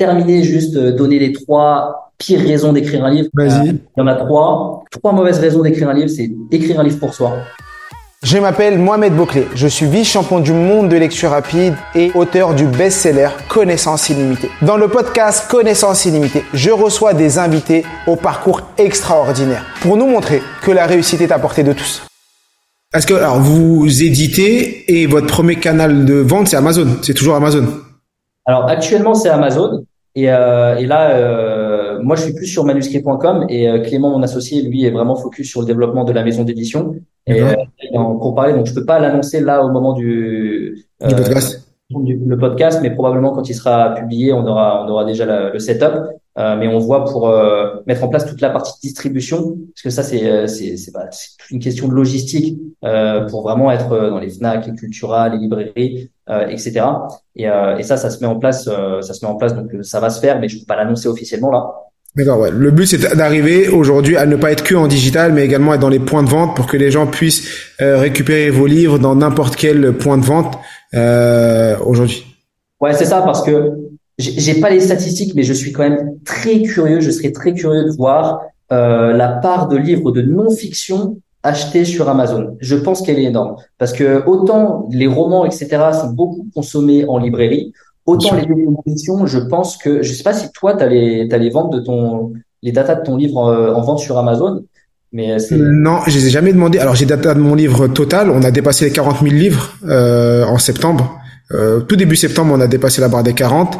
Terminer, juste euh, donner les trois pires raisons d'écrire un livre. Vas-y. Euh, il y en a trois. Trois mauvaises raisons d'écrire un livre, c'est écrire un livre pour soi. Je m'appelle Mohamed Bouclé, je suis vice-champion du monde de lecture rapide et auteur du best-seller Connaissance illimitée. Dans le podcast Connaissance illimitée, je reçois des invités au parcours extraordinaire pour nous montrer que la réussite est à portée de tous. Est-ce que alors vous éditez et votre premier canal de vente c'est Amazon, c'est toujours Amazon Alors actuellement c'est Amazon et, euh, et là euh, moi je suis plus sur manuscrit.com et euh, Clément mon associé lui est vraiment focus sur le développement de la maison d'édition. Et euh, il est en pour parler donc je peux pas l'annoncer là au moment du, du podcast. du, le podcast, mais probablement quand il sera publié, on aura, on aura déjà la, le setup. Euh, mais on voit pour euh, mettre en place toute la partie distribution, parce que ça c'est euh, c'est c'est bah, une question de logistique euh, pour vraiment être dans les Fnac, les Cultura, les librairies, etc. Et, et ça, ça se met en place, ça se met en place, donc ça va se faire, mais je peux pas l'annoncer officiellement là. D'accord, ouais. Le but c'est d'arriver aujourd'hui à ne pas être que en digital, mais également être dans les points de vente pour que les gens puissent récupérer vos livres dans n'importe quel point de vente euh, aujourd'hui. Ouais, c'est ça, parce que j'ai pas les statistiques, mais je suis quand même très curieux. Je serais très curieux de voir euh, la part de livres de non-fiction achetés sur Amazon. Je pense qu'elle est énorme parce que autant les romans, etc., sont beaucoup consommés en librairie, autant les livres de non-fiction, je pense que je sais pas si toi, tu as les, as les ventes de ton les datas de ton livre en, euh, en vente sur Amazon. Mais euh, non, je les ai jamais demandé. Alors j'ai data de mon livre total. On a dépassé les 40 000 livres euh, en septembre. Euh, tout début septembre, on a dépassé la barre des 40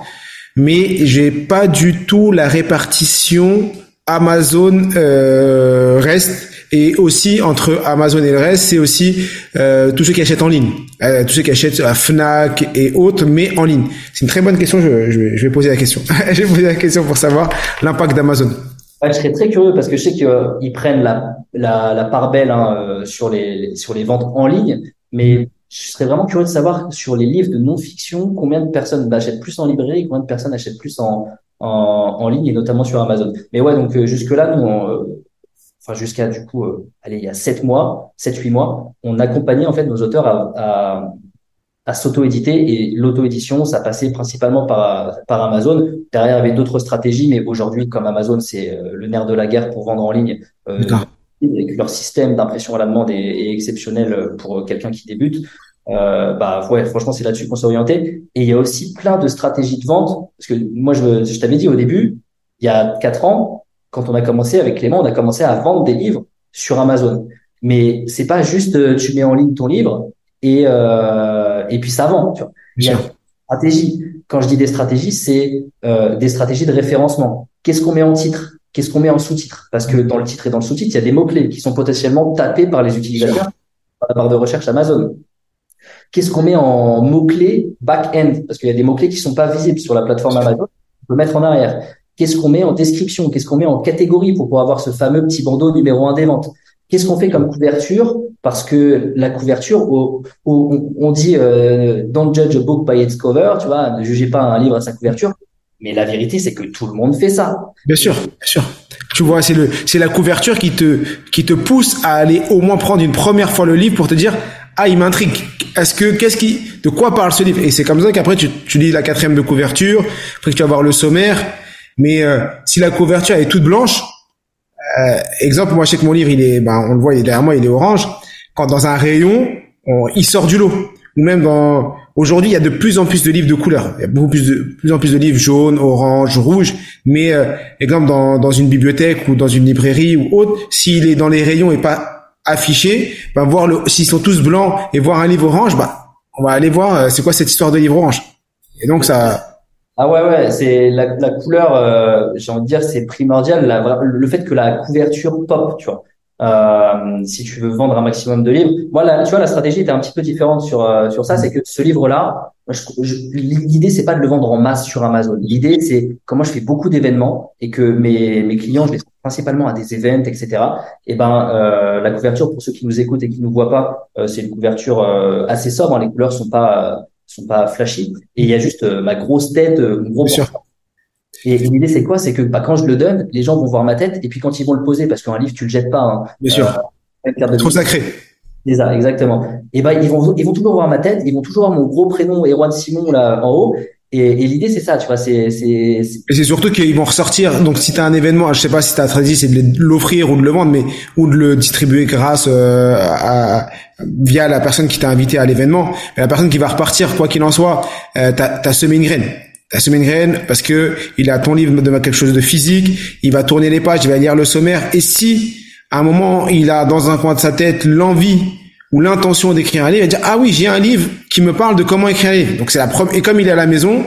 mais j'ai pas du tout la répartition Amazon euh, reste et aussi entre Amazon et le reste, c'est aussi euh, tous ceux qui achètent en ligne, euh, tous ceux qui achètent à Fnac et autres, mais en ligne. C'est une très bonne question. Je, je, je vais poser la question. je vais poser la question pour savoir l'impact d'Amazon. Je serais très curieux parce que je sais qu'ils prennent la, la, la part belle hein, euh, sur les sur les ventes en ligne, mais je serais vraiment curieux de savoir sur les livres de non-fiction, combien de personnes achètent plus en librairie, combien de personnes achètent plus en, en, en ligne et notamment sur Amazon. Mais ouais, donc euh, jusque-là, nous, euh, enfin jusqu'à du coup, euh, allez, il y a sept mois, sept huit mois, on accompagnait en fait nos auteurs à, à, à s'auto-éditer et l'auto-édition, ça passait principalement par, par Amazon. Derrière, il y avait d'autres stratégies, mais aujourd'hui, comme Amazon, c'est le nerf de la guerre pour vendre en ligne. Euh, et que leur système d'impression à la demande est, est exceptionnel pour quelqu'un qui débute, euh, bah ouais, franchement, c'est là-dessus qu'on s'est orienté. Et il y a aussi plein de stratégies de vente, parce que moi, je, je t'avais dit au début, il y a quatre ans, quand on a commencé avec Clément, on a commencé à vendre des livres sur Amazon. Mais c'est pas juste euh, tu mets en ligne ton livre et euh, et puis ça vend. Tu vois. Il y a des stratégies. Quand je dis des stratégies, c'est euh, des stratégies de référencement. Qu'est-ce qu'on met en titre? Qu'est-ce qu'on met en sous-titre? Parce que dans le titre et dans le sous-titre, il y a des mots-clés qui sont potentiellement tapés par les utilisateurs par la barre de recherche Amazon. Qu'est-ce qu'on met en mots-clés back-end? Parce qu'il y a des mots-clés qui sont pas visibles sur la plateforme Amazon. On peut mettre en arrière. Qu'est-ce qu'on met en description? Qu'est-ce qu'on met en catégorie pour pouvoir avoir ce fameux petit bandeau numéro un des ventes? Qu'est-ce qu'on fait comme couverture? Parce que la couverture, on dit euh, don't judge a book by its cover, tu vois, ne jugez pas un livre à sa couverture. Mais la vérité, c'est que tout le monde fait ça. Bien sûr, bien sûr. Tu vois, c'est le, c'est la couverture qui te, qui te pousse à aller au moins prendre une première fois le livre pour te dire, ah, il m'intrigue. Est-ce que, qu'est-ce qui, de quoi parle ce livre? Et c'est comme ça qu'après tu, tu lis la quatrième de couverture, après que tu vas voir le sommaire. Mais euh, si la couverture est toute blanche, euh, exemple, moi je sais que mon livre, il est, ben, on le voit, il est derrière moi, il est orange. Quand dans un rayon, il sort du lot. Ou même dans, Aujourd'hui, il y a de plus en plus de livres de couleurs. Il y a beaucoup plus de plus en plus de livres jaunes, orange, rouge. Mais euh, exemple dans, dans une bibliothèque ou dans une librairie ou autre, s'il est dans les rayons et pas affiché, ben voir le s'ils sont tous blancs et voir un livre orange, bah on va aller voir euh, c'est quoi cette histoire de livre orange. Et donc ça. Ah ouais ouais, c'est la, la couleur. Euh, J'ai envie de dire c'est primordial. La, le fait que la couverture pop, tu vois. Euh, si tu veux vendre un maximum de livres. Moi, là, tu vois, la stratégie était un petit peu différente sur euh, sur ça. C'est que ce livre-là, l'idée c'est pas de le vendre en masse sur Amazon. L'idée c'est comment je fais beaucoup d'événements et que mes mes clients, je les trouve principalement à des events, etc. Et ben euh, la couverture pour ceux qui nous écoutent et qui nous voient pas, euh, c'est une couverture euh, assez sobre. Hein. les couleurs sont pas sont pas flashy et il y a juste ma grosse tête, mon gros et, l'idée, c'est quoi? C'est que bah, quand je le donne, les gens vont voir ma tête, et puis quand ils vont le poser, parce qu'un livre, tu le jettes pas. Hein, Bien sûr. Euh, Trop sacré. C'est ça, exactement. Et ben ils vont, ils vont toujours voir ma tête, ils vont toujours voir mon gros prénom, Erwan Simon là en haut. Et, et l'idée c'est ça, tu vois, c'est c'est. Et c'est surtout qu'ils vont ressortir. Donc si tu as un événement, je sais pas si ta stratégie c'est de l'offrir ou de le vendre, mais ou de le distribuer grâce euh, à, via la personne qui t'a invité à l'événement. Mais la personne qui va repartir, quoi qu'il en soit, euh, t'as as semé une graine la semaine graine parce que il a ton livre de quelque chose de physique, il va tourner les pages, il va lire le sommaire. Et si à un moment il a dans un coin de sa tête l'envie ou l'intention d'écrire un livre, il va dire ah oui j'ai un livre qui me parle de comment écrire un livre. Donc c'est la première et comme il est à la maison,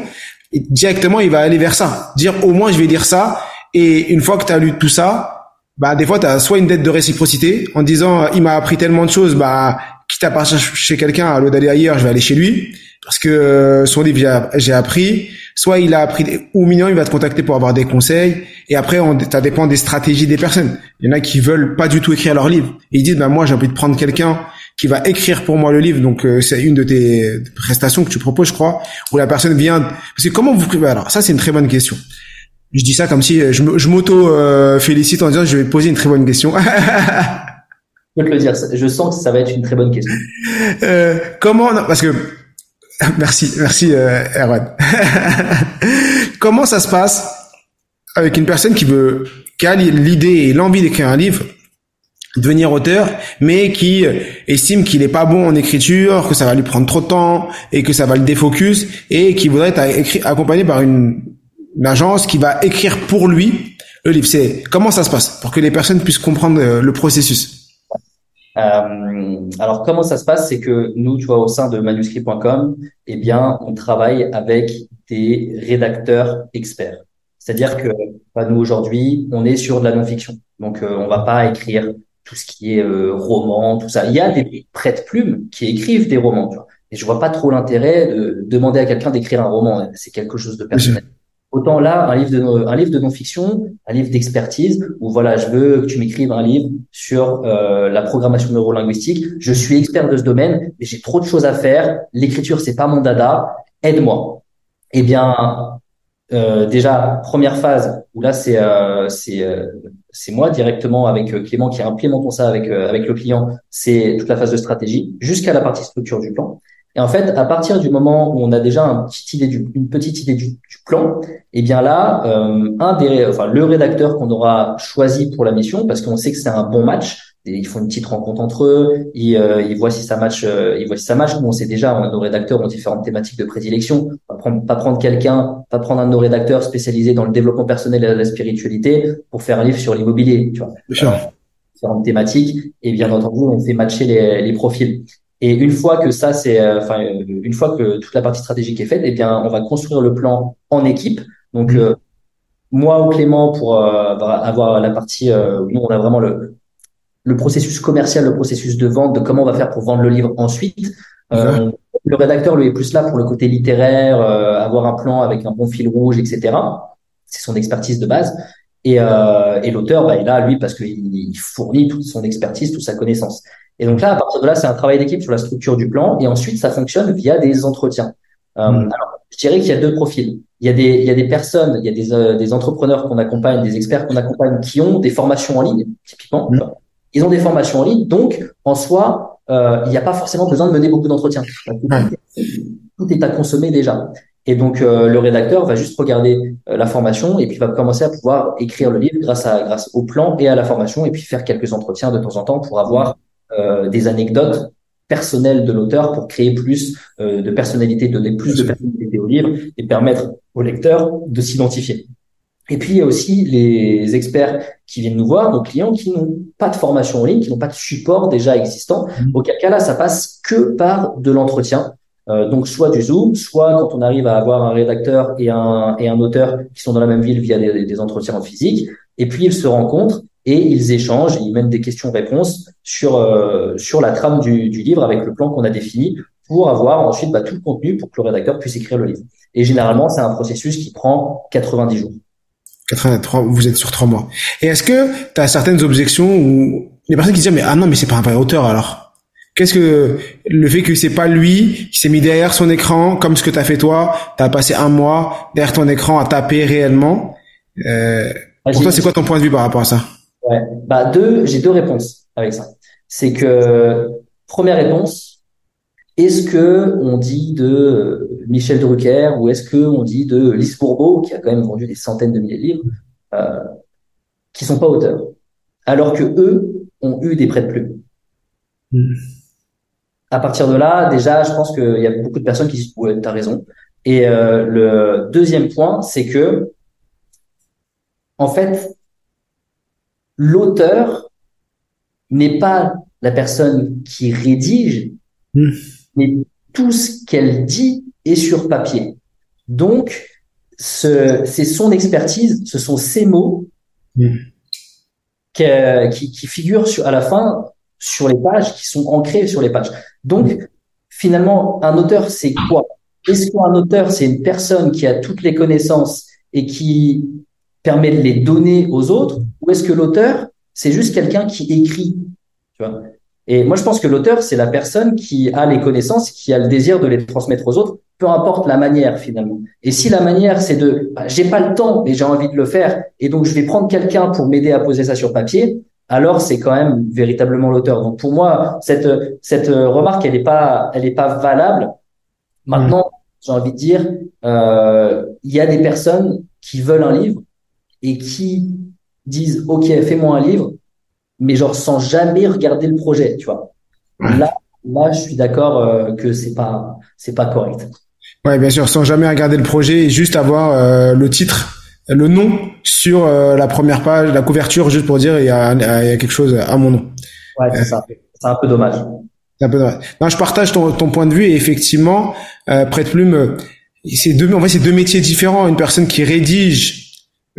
directement il va aller vers ça, dire au moins je vais lire ça. Et une fois que tu as lu tout ça, bah des fois tu as soit une dette de réciprocité en disant il m'a appris tellement de choses, bah quitte à partir chez quelqu'un à l'eau d'aller ailleurs, je vais aller chez lui. Parce que euh, son livre j'ai appris soit il a appris ou mignon il va te contacter pour avoir des conseils et après on, ça dépend des stratégies des personnes. Il y en a qui veulent pas du tout écrire leur livre. Et ils disent bah moi j'ai envie de prendre quelqu'un qui va écrire pour moi le livre donc euh, c'est une de tes prestations que tu proposes je crois où la personne vient parce que comment vous alors ça c'est une très bonne question. Je dis ça comme si je, je m'auto euh, félicite en disant je vais poser une très bonne question. Je peux te le dire je sens que ça va être une très bonne question. Euh, comment parce que Merci, merci euh, Erwan. Comment ça se passe avec une personne qui veut, qui a l'idée et l'envie d'écrire un livre, devenir auteur, mais qui estime qu'il est pas bon en écriture, que ça va lui prendre trop de temps et que ça va le défocus et qui voudrait être accompagné par une, une agence qui va écrire pour lui le livre? C'est comment ça se passe pour que les personnes puissent comprendre euh, le processus? Euh, alors comment ça se passe, c'est que nous, tu vois, au sein de manuscrit.com, eh bien, on travaille avec des rédacteurs experts. C'est-à-dire que bah, nous aujourd'hui, on est sur de la non-fiction, donc euh, on va pas écrire tout ce qui est euh, roman, tout ça. Il y a des prêtes plumes qui écrivent des romans, tu vois. Et je vois pas trop l'intérêt de demander à quelqu'un d'écrire un roman. C'est quelque chose de personnel. Autant là, un livre de non-fiction, un livre d'expertise, où voilà, je veux que tu m'écrives un livre sur euh, la programmation neurolinguistique. Je suis expert de ce domaine, mais j'ai trop de choses à faire. L'écriture, c'est pas mon dada. Aide-moi. Eh bien, euh, déjà première phase où là c'est euh, c'est moi directement avec Clément qui implémentons ça avec avec le client. C'est toute la phase de stratégie jusqu'à la partie structure du plan. Et en fait, à partir du moment où on a déjà un petit idée du, une petite idée du, du plan, eh bien là, euh, un des, enfin le rédacteur qu'on aura choisi pour la mission, parce qu'on sait que c'est un bon match, et ils font une petite rencontre entre eux, ils, euh, ils voient si ça match, euh, ils voient si ça match. Nous, on sait déjà, nos rédacteurs ont différentes thématiques de prédilection. Pas prendre, pas prendre quelqu'un, pas prendre un de nos rédacteurs spécialisé dans le développement personnel et la spécialité pour faire un livre sur l'immobilier, tu vois. Bien différentes thématiques et bien entendu on fait matcher les, les profils et une fois que ça, c'est, euh, enfin, une fois que toute la partie stratégique est faite, eh bien, on va construire le plan en équipe. Donc, mmh. euh, moi ou Clément pour euh, avoir la partie, nous, on a vraiment le, le processus commercial, le processus de vente, de comment on va faire pour vendre le livre ensuite. Mmh. Le rédacteur, lui, est plus là pour le côté littéraire, avoir un plan avec un bon fil rouge, etc. C'est son expertise de base. Et, et l'auteur, bah, est là, lui, parce qu'il fournit toute son expertise, toute sa connaissance. Et donc là, à partir de là, c'est un travail d'équipe sur la structure du plan. Et ensuite, ça fonctionne via des entretiens. Euh, hmm. alors, je dirais qu'il y a deux profils. Il y a des, il y a des personnes, il y a des, euh, des entrepreneurs qu'on accompagne, des experts qu'on accompagne qui ont des formations en ligne, typiquement. Hmm. Ils ont des formations en ligne, donc en soi, euh, il n'y a pas forcément besoin de mener beaucoup d'entretiens. Tout est à consommer déjà. Et donc euh, le rédacteur va juste regarder la formation et puis va commencer à pouvoir écrire le livre grâce à grâce au plan et à la formation et puis faire quelques entretiens de temps en temps pour avoir euh, des anecdotes personnelles de l'auteur pour créer plus euh, de personnalité, donner plus de personnalité au livre et permettre au lecteur de s'identifier. Et puis il y a aussi les experts qui viennent nous voir, nos clients qui n'ont pas de formation en ligne, qui n'ont pas de support déjà existant. Mmh. Auquel cas là, ça passe que par de l'entretien Euh, donc soit du Zoom, soit quand on arrive à avoir un rédacteur et un, et un auteur qui sont dans la même ville via des, des entretiens en physique, et puis ils se rencontrent et ils échangent, ils mènent des questions-réponses sur euh, sur la trame du, du livre avec le plan qu'on a défini pour avoir ensuite bah, tout le contenu pour que le rédacteur puisse écrire le livre. Et généralement, c'est un processus qui prend 90 jours. 83, vous êtes sur trois mois. Et est-ce que tu as certaines objections ou les personnes qui disent mais ah non mais c'est pas un vrai auteur alors? Qu'est-ce que le fait que c'est pas lui qui s'est mis derrière son écran comme ce que tu as fait toi, tu as passé un mois derrière ton écran à taper réellement. Euh, pour toi, c'est quoi ton point de vue par rapport à ça? Ouais, bah deux, j'ai deux réponses avec ça. C'est que première réponse, est-ce que on dit de euh, Michel Drucker ou est-ce que on dit de Lise Bourbeau qui a quand même vendu des centaines de milliers de livres euh, qui sont pas auteurs alors que eux ont eu des prêts de plume. Hmm. À partir de là, déjà, je pense qu'il y a beaucoup de personnes qui disent ouais, t'as raison. Et euh, le deuxième point, c'est que en fait, l'auteur n'est pas la personne qui rédige, hmm. mais tout ce qu'elle dit est sur papier. Donc, c'est son expertise, ce sont ses mots hmm. qui, qui, figurent sur, à la fin sur les pages, qui sont ancrés sur les pages. Donc, finalement, un auteur, c'est quoi? Est-ce qu'un auteur, c'est une personne qui a toutes les connaissances et qui permet de les donner aux autres, ou est-ce que l'auteur, c'est juste quelqu'un qui écrit tu vois? Et moi, je pense que l'auteur, c'est la personne qui a les connaissances, qui a le désir de les transmettre aux autres, peu importe la manière finalement. Et si la manière, c'est de, bah, j'ai pas le temps, mais j'ai envie de le faire, et donc je vais prendre quelqu'un pour m'aider à poser ça sur papier, alors c'est quand même véritablement l'auteur. Donc pour moi, cette cette remarque, elle est pas, elle est pas valable. Maintenant, j'ai envie de dire, euh, il y a des personnes qui veulent un livre et qui disent OK, fais-moi un livre, mais genre sans jamais regarder le projet, tu vois. Là, là, je suis d'accord euh, que c'est pas c'est pas correct. Ouais, bien sûr, sans jamais regarder le projet et juste avoir euh, le titre, le nom sur euh, la première page, la couverture, juste pour dire il y a, il y a quelque chose à mon nom. Ouais, c'est ça. C'est un peu dommage. C'est un peu dommage. Non, je partage ton, ton point de vue et effectivement, euh, Prête Plume, c'est deux, en fait, c'est deux métiers différents. Une personne qui rédige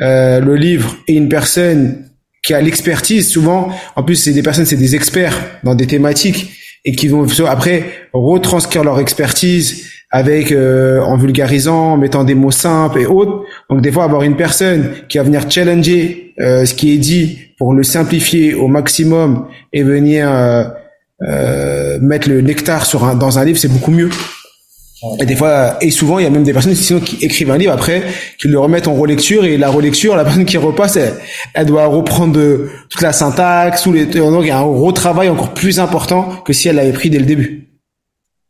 euh, le livre et une personne qui a l'expertise, souvent, en plus, c'est des personnes, c'est des experts dans des thématiques et qui vont après retranscrire leur expertise avec euh, en vulgarisant, en mettant des mots simples et autres. Donc des fois avoir une personne qui va venir challenger euh, ce qui est dit pour le simplifier au maximum et venir mettre le nectar sur dans un livre, c'est beaucoup mieux. Et des fois, et souvent, il y a même des personnes sinon qui écrivent un livre après, qui le remettent en relecture et la relecture, la personne qui repasse, elle, doit reprendre toute la syntaxe, ou les, donc il y a un retravail encore plus important que si elle l'avait pris dès le début.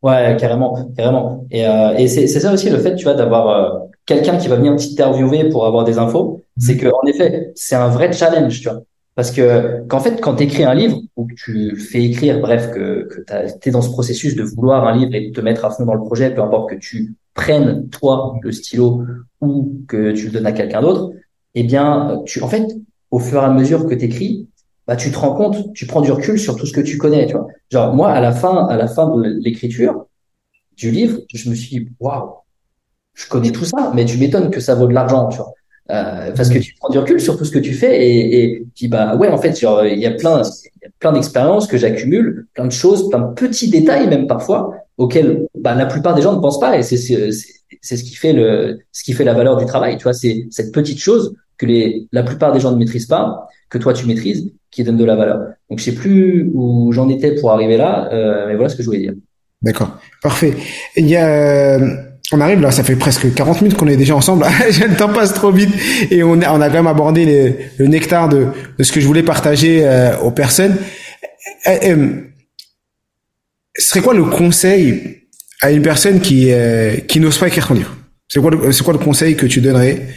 Ouais, carrément, carrément. Et, euh, et c'est ça aussi le fait, tu vois, d'avoir euh, quelqu'un qui va venir t'interviewer pour avoir des infos. C'est que en effet, c'est un vrai challenge, tu vois. Parce que qu'en fait, quand tu écris un livre ou que tu fais écrire, bref, que, que tu es dans ce processus de vouloir un livre et de te mettre à fond dans le projet, peu importe que tu prennes toi le stylo ou que tu le donnes à quelqu'un d'autre, eh bien, tu, en fait, au fur et à mesure que tu écris, bah, tu te rends compte, tu prends du recul sur tout ce que tu connais, tu vois. Genre, moi, à la fin, à la fin de l'écriture du livre, je me suis dit, waouh, je connais tout ça, mais tu m'étonnes que ça vaut de l'argent, tu vois. Euh, parce que tu prends du recul sur tout ce que tu fais et, et puis bah ouais en fait genre il y a plein il y a plein d'expériences que j'accumule plein de choses plein de petits détails même parfois auxquels bah, la plupart des gens ne pensent pas et c'est c'est c'est ce qui fait le ce qui fait la valeur du travail. Tu vois c'est cette petite chose que les la plupart des gens ne maîtrisent pas que toi tu maîtrises qui donne de la valeur. Donc je sais plus où j'en étais pour arriver là euh, mais voilà ce que je voulais dire. D'accord. Parfait. Il y a on arrive là, ça fait presque 40 minutes qu'on est déjà ensemble. le temps passe trop vite. Et on a, on a quand même abordé le nectar de, de, ce que je voulais partager euh, aux personnes. Euh, euh, ce serait quoi le conseil à une personne qui qui n'ose pas écrire son livre? C'est quoi c'est quoi le conseil que tu donnerais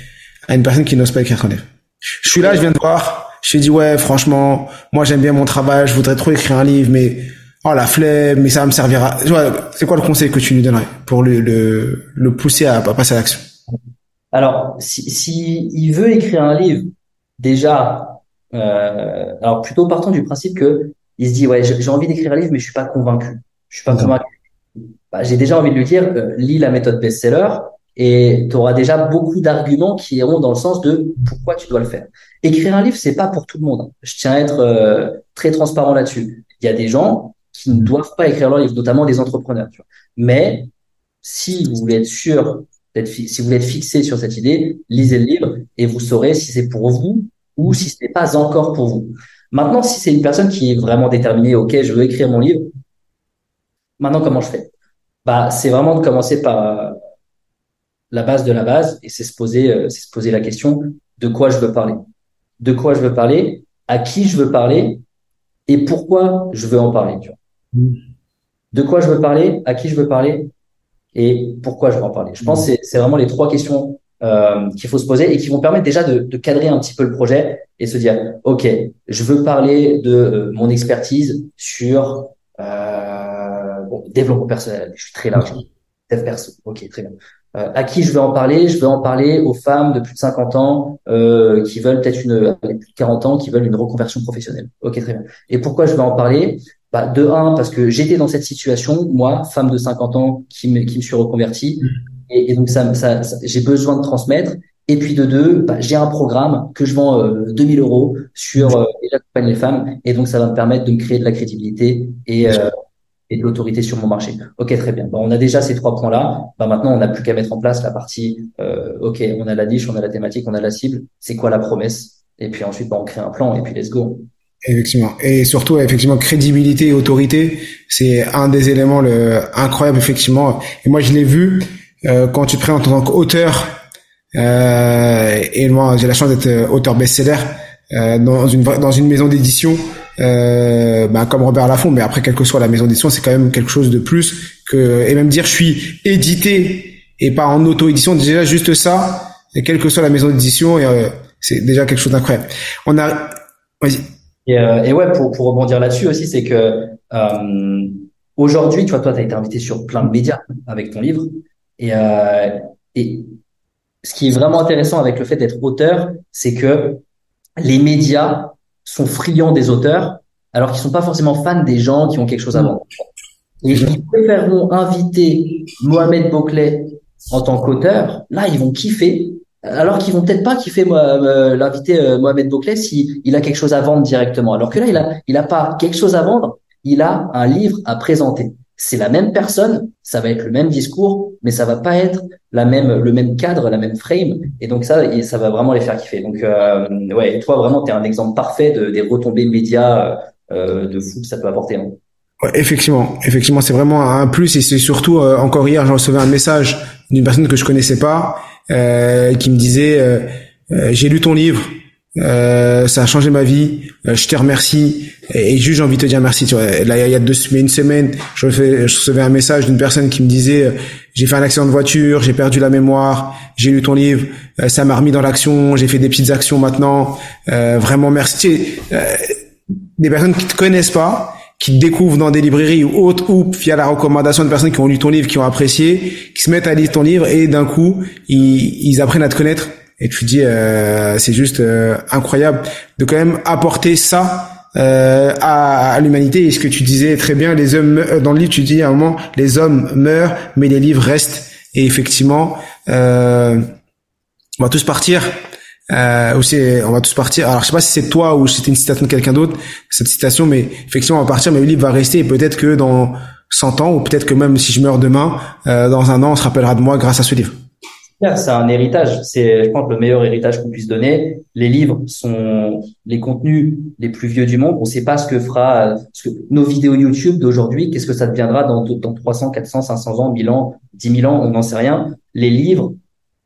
à une personne qui n'ose pas écrire son livre? Je suis là, je viens de voir, je dit ouais, franchement, moi j'aime bien mon travail, je voudrais trop écrire un livre, mais oh la flemme, mais ça va me servir C'est quoi le conseil que tu lui donnerais pour le, le, le pousser à, passer à l'action? Alors, si, si il veut écrire un livre, déjà, euh, alors plutôt partant du principe que il se dit ouais j'ai envie d'écrire un livre mais je suis pas convaincu, je suis pas convaincu. bah, j'ai déjà envie de lui dire, euh, lis la méthode best-seller et tu auras déjà beaucoup d'arguments qui iront dans le sens de pourquoi tu dois le faire. Écrire un livre, c'est pas pour tout le monde. Je tiens à être euh, très transparent là-dessus. Il y a des gens qui ne doivent pas écrire leur livre, notamment des entrepreneurs. Tu vois. Mais si vous voulez être sûr, si vous voulez être fixé sur cette idée, lisez le livre et vous saurez si c'est pour vous ou si ce n'est pas encore pour vous. Maintenant, si c'est une personne qui est vraiment déterminée, ok, je veux écrire mon livre, maintenant comment je fais? Bah, c'est vraiment de commencer par euh, la base de la base et c'est se poser, euh, c'est se poser la question de quoi je veux parler, de quoi je veux parler, à qui je veux parler? Et pourquoi je veux en parler. Tu vois? De quoi je veux parler, à qui je veux parler? Et pourquoi je veux en parler? Je pense que c'est vraiment les trois questions euh, qu'il faut se poser et qui vont permettre déjà de, cadrer un petit peu le projet et se dire, OK, je veux parler de euh, mon expertise sur euh, développement personnel. Je suis très large. Dev perso. OK, très bien. À qui je veux en parler? Je veux en parler aux femmes de plus de 50 ans qui veulent peut-être une plus de 40 ans qui veulent une reconversion professionnelle. Ok, très bien. Et pourquoi je veux en parler? Bah, De un, parce que j'étais dans cette situation, moi, femme de 50 ans qui me, qui me suis reconvertie, et, et donc ça, ça, j'ai besoin de transmettre. Et puis de deux, bah, j'ai un programme que je vends euh, 2000 euros sur euh, et j'accompagne les femmes, et donc ça va me permettre de me créer de la crédibilité et euh, et de l'autorité sur mon marché. Ok, très bien. Bon, on a déjà ces trois points-là. Bah, maintenant, on n'a plus qu'à mettre en place la partie. Euh, ok, on a la niche, on a la thématique, on a la cible. C'est quoi la promesse? Et puis ensuite, bah, on crée un plan et puis let's go. Effectivement. Et surtout, effectivement, crédibilité et autorité, c'est un des éléments le, incroyables, effectivement. Et moi, je l'ai vu euh, quand tu présentes en tant qu'auteur. Euh, et moi, j'ai la chance d'être euh, auteur best-seller euh, dans une dans une maison d'édition euh, bah, comme Robert Laffont, mais après quelle que soit la maison d'édition, c'est quand même quelque chose de plus que et même dire je suis édité et pas en auto-édition, déjà juste ça, et quelle que soit la maison d'édition, euh, c'est déjà quelque chose d'incroyable. On a, vas-y. Et, euh, et, ouais, pour, pour rebondir là-dessus aussi, c'est que euh, aujourd'hui, tu vois, toi, tu as été invité sur plein de médias avec ton livre, et, euh, et ce qui est vraiment intéressant avec le fait d'être auteur, c'est que les médias sont friands des auteurs, alors qu'ils sont pas forcément fans des gens qui ont quelque chose à vendre. Et ils préféreront inviter Mohamed Bouclet en tant qu'auteur. Là, ils vont kiffer, alors qu'ils vont peut-être pas kiffer euh, l'inviter euh, Mohamed Bouclet si il a quelque chose à vendre directement. Alors que là, il a, il a pas quelque chose à vendre, il a un livre à présenter c'est la même personne, ça va être le même discours, mais ça va pas être la même, le même cadre, la même frame. Et donc ça, ça va vraiment les faire kiffer. Donc euh, ouais, toi vraiment, tu es un exemple parfait de, des retombées médias euh, de fou que ça peut apporter. Hein. Ouais, effectivement, effectivement, c'est vraiment un plus et c'est surtout euh, encore hier, j'ai reçu un message d'une personne que je connaissais pas euh, qui me disait euh, euh, j'ai lu ton livre, ça a changé ma vie, je te remercie. Et, juste j'ai envie de te dire merci tu vois. Là il y a deux mais une semaine je, je recevais un message d'une personne qui me disait euh, j'ai fait un accident de voiture j'ai perdu la mémoire j'ai lu ton livre euh, ça m'a remis dans l'action j'ai fait des petites actions maintenant. Euh, vraiment merci. Euh, des personnes qui te connaissent pas qui te découvrent dans des librairies ou autres ou via la recommandation de personnes qui ont lu ton livre qui ont apprécié qui se mettent à lire ton livre et d'un coup ils, ils apprennent à te connaître et tu dis euh, c'est juste incroyable de quand même apporter ça euh, à, à l'humanité. Et ce que tu disais très bien, les hommes euh, dans le livre, tu dis à un moment, les hommes meurent, mais les livres restent. Et effectivement, euh, on va tous partir. Euh, ou on va tous partir. Alors je sais pas si c'est toi ou c'était une citation de quelqu'un d'autre cette citation, mais effectivement on va partir, mais le livre va rester. Et peut-être que dans 100 ans, ou peut-être que même si je meurs demain, euh, dans un an, on se rappellera de moi grâce à ce livre. C'est un héritage. C'est, je pense, le meilleur héritage qu'on puisse donner. Les livres sont les contenus les plus vieux du monde. On ne sait pas ce que fera ce que, nos vidéos YouTube d'aujourd'hui. Qu'est-ce que ça deviendra dans, dans 300, 400, 500 ans, 1000 ans, 10 000 ans On n'en sait rien. Les livres,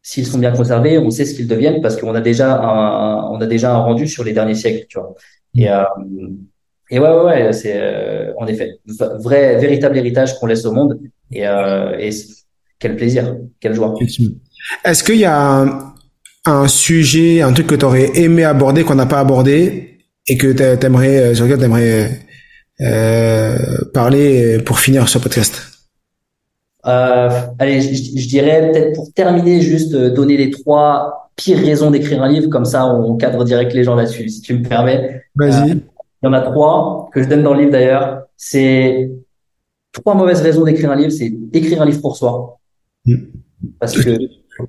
s'ils sont bien conservés, on sait ce qu'ils deviennent parce qu'on a déjà un, on a déjà un rendu sur les derniers siècles, tu vois. Et, euh, et ouais, ouais, ouais c'est euh, en effet vrai, véritable héritage qu'on laisse au monde. Et, euh, et quel plaisir, quelle joie. Est-ce qu'il y a un, sujet, un truc que tu aurais aimé aborder, qu'on n'a pas abordé, et que t'aimerais, euh, sur lequel tu aimerais euh, parler pour finir ce podcast? Euh, Allez, je, dirais peut-être pour terminer, juste euh, donner les trois pires raisons d'écrire un livre, comme ça on cadre direct les gens là-dessus, si tu me permets. Vas-y. il y en a trois que je donne dans le livre d'ailleurs. C'est trois mauvaises raisons d'écrire un livre, c'est écrire un livre pour soi. Mm. Parce que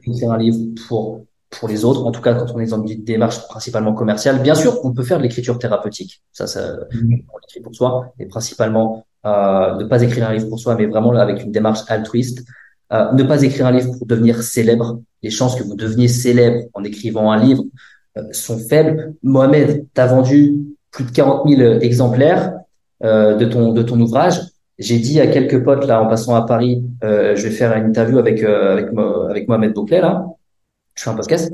écrire un livre pour pour les autres, en tout cas quand on est dans une démarche principalement commerciale. Bien sûr, on peut faire de l'écriture thérapeutique, ça, ça mm. on l'écrit pour soi, et principalement euh, ne pas écrire un livre pour soi, mais vraiment avec une démarche altruiste. Euh, ne pas écrire un livre pour devenir célèbre. Les chances que vous deveniez célèbre en écrivant un livre euh, sont faibles. Mohamed, t'as vendu plus de 40 000 exemplaires euh, de ton de ton ouvrage. J'ai dit à quelques potes là en passant à Paris, euh, je vais faire une interview avec avec avec Mohamed Bouclet là. Je fais un podcast.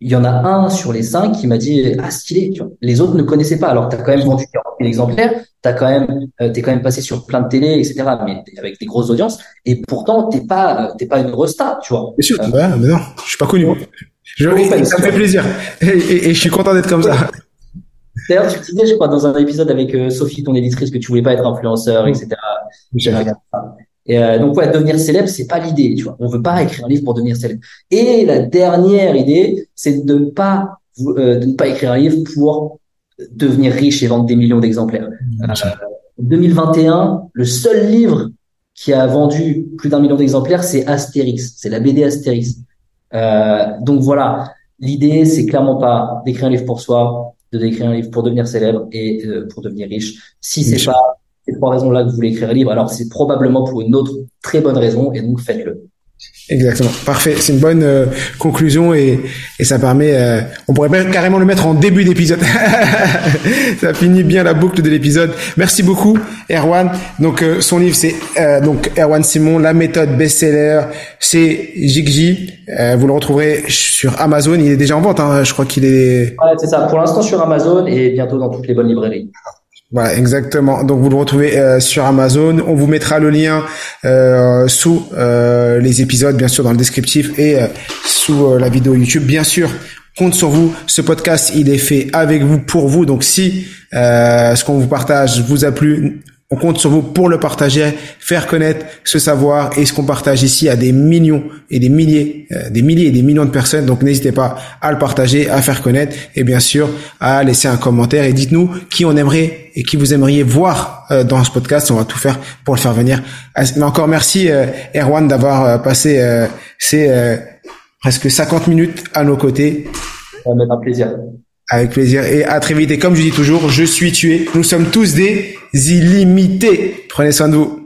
Il y en a un sur les cinq qui m'a dit ah stylé. Tu vois. Les autres ne connaissaient pas. Alors t'as quand même vendu 40 000 exemplaires. T'as quand même t'es quand même passé sur plein de télé etc. Mais avec des grosses audiences. Et pourtant t'es pas t'es pas une resta tu vois. Bien sûr. mais non, je suis pas connu. Je, ça me fait plaisir. Et, je suis content d'être comme ça. D'ailleurs, tu disais, je crois, dans un épisode avec euh, Sophie, ton éditrice, que tu voulais pas être influenceur, etc. Et euh, donc, ouais, devenir célèbre, c'est pas l'idée, tu vois. On veut pas écrire un livre pour devenir célèbre. Et la dernière idée, c'est de ne pas euh, de ne pas écrire un livre pour devenir riche et vendre des millions d'exemplaires. En 2021, le seul livre qui a vendu plus d'un million d'exemplaires, c'est Astérix. C'est la BD Astérix. Euh, donc voilà, l'idée c'est clairement pas d'écrire un livre pour soi, de d'écrire un livre pour devenir célèbre et euh, pour devenir riche. Si c'est pas ces trois raisons-là que vous voulez écrire un livre, alors c'est probablement pour une autre très bonne raison et donc faites-le. Exactement, parfait. C'est une bonne euh, conclusion et, et ça permet. Euh, on pourrait carrément le mettre en début d'épisode. ça finit bien la boucle de l'épisode. Merci beaucoup, Erwan. Donc euh, son livre c'est donc Erwan Simon, la méthode best-seller. C'est Jigji. vous le retrouverez sur Amazon. Il est déjà en vente. Hein. Je crois qu'il est. Ouais, c'est ça. Pour l'instant sur Amazon et bientôt dans toutes les bonnes librairies. Voilà, exactement. Donc vous le retrouvez euh, sur Amazon. On vous mettra le lien euh, sous euh, les épisodes, bien sûr, dans le descriptif et sous la vidéo YouTube. Bien sûr, compte sur vous. Ce podcast, il est fait avec vous, pour vous. Donc si ce qu'on vous partage vous a plu, on compte sur vous pour le partager, faire connaître ce savoir et ce qu'on partage ici à des millions et des milliers, euh, des milliers et des millions de personnes. Donc n'hésitez pas à le partager, à faire connaître et bien sûr à laisser un commentaire et dites-nous qui on aimerait et qui vous aimeriez voir euh, dans ce podcast. On va tout faire pour le faire venir. Mais encore merci euh, Erwan d'avoir passé ces presque 50 minutes à nos côtés. Ça un plaisir. Avec plaisir et à très vite. Et comme je dis toujours, je suis tué. Nous sommes tous des illimités. Prenez soin de vous.